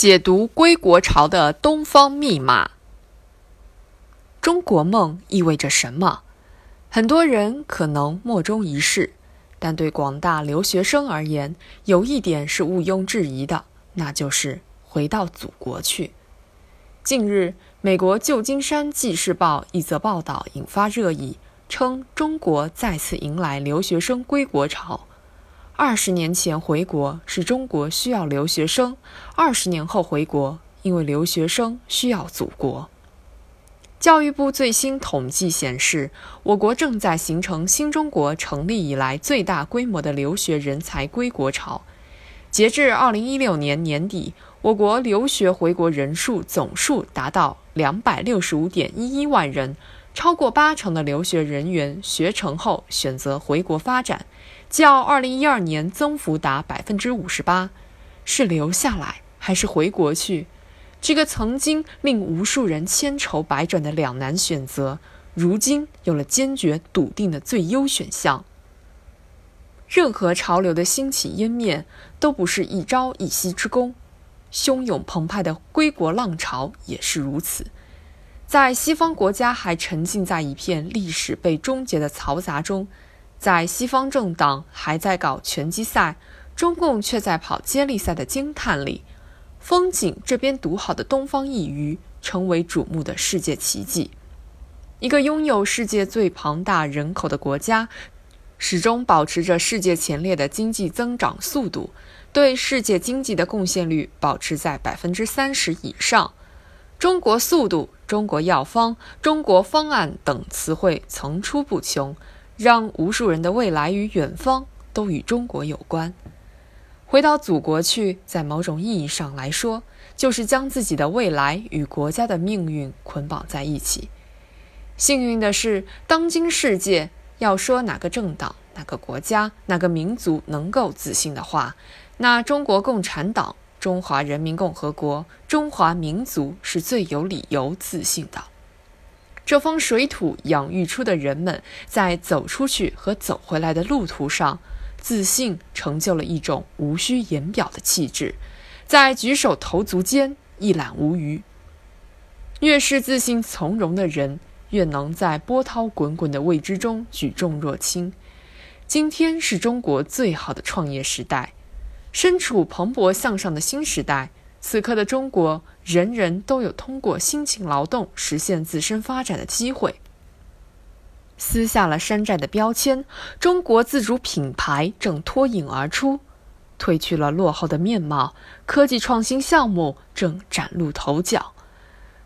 解读归国潮的东方密码。中国梦意味着什么？很多人可能莫衷一是，但对广大留学生而言，有一点是毋庸置疑的，那就是回到祖国去。近日，美国旧金山纪事报一则报道引发热议，称中国再次迎来留学生归国潮。二十年前回国是中国需要留学生，二十年后回国，因为留学生需要祖国。教育部最新统计显示，我国正在形成新中国成立以来最大规模的留学人才归国潮。截至二零一六年年底，我国留学回国人数总数达到两百六十五点一一万人，超过八成的留学人员学成后选择回国发展。较二零一二年增幅达百分之五十八，是留下来还是回国去？这个曾经令无数人千愁百转的两难选择，如今有了坚决笃定的最优选项。任何潮流的兴起湮灭，都不是一朝一夕之功。汹涌澎湃的归国浪潮也是如此。在西方国家还沉浸在一片历史被终结的嘈杂中。在西方政党还在搞拳击赛，中共却在跑接力赛的惊叹里，风景这边独好的东方一隅成为瞩目的世界奇迹。一个拥有世界最庞大人口的国家，始终保持着世界前列的经济增长速度，对世界经济的贡献率保持在百分之三十以上。中国速度、中国药方、中国方案等词汇层出不穷。让无数人的未来与远方都与中国有关。回到祖国去，在某种意义上来说，就是将自己的未来与国家的命运捆绑在一起。幸运的是，当今世界要说哪个政党、哪个国家、哪个民族能够自信的话，那中国共产党、中华人民共和国、中华民族是最有理由自信的。这方水土养育出的人们，在走出去和走回来的路途上，自信成就了一种无需言表的气质，在举手投足间一览无余。越是自信从容的人，越能在波涛滚滚的未知中举重若轻。今天是中国最好的创业时代，身处蓬勃向上的新时代。此刻的中国，人人都有通过辛勤劳动实现自身发展的机会。撕下了山寨的标签，中国自主品牌正脱颖而出；褪去了落后的面貌，科技创新项目正崭露头角。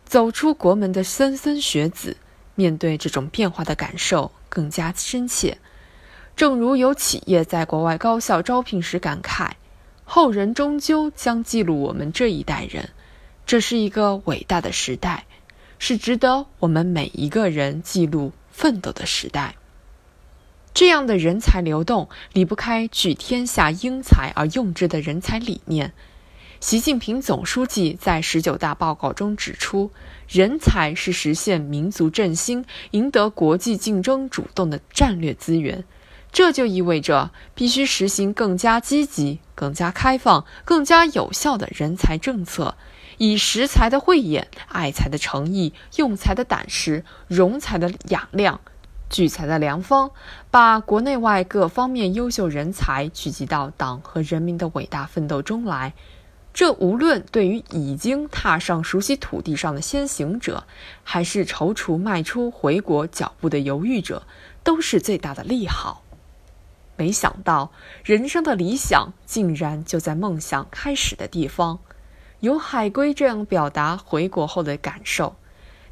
走出国门的莘莘学子，面对这种变化的感受更加深切。正如有企业在国外高校招聘时感慨。后人终究将记录我们这一代人，这是一个伟大的时代，是值得我们每一个人记录奋斗的时代。这样的人才流动离不开举天下英才而用之的人才理念。习近平总书记在十九大报告中指出，人才是实现民族振兴、赢得国际竞争主动的战略资源。这就意味着必须实行更加积极、更加开放、更加有效的人才政策，以识才的慧眼、爱才的诚意、用才的胆识、容才的雅量、聚才的良方，把国内外各方面优秀人才聚集到党和人民的伟大奋斗中来。这无论对于已经踏上熟悉土地上的先行者，还是踌躇迈出回国脚步的犹豫者，都是最大的利好。没想到，人生的理想竟然就在梦想开始的地方。有海龟这样表达回国后的感受：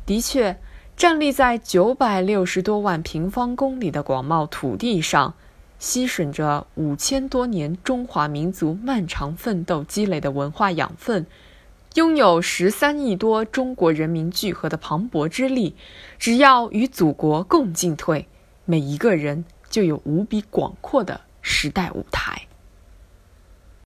的确，站立在九百六十多万平方公里的广袤土地上，吸吮着五千多年中华民族漫长奋斗积累的文化养分，拥有十三亿多中国人民聚合的磅礴之力。只要与祖国共进退，每一个人。就有无比广阔的时代舞台。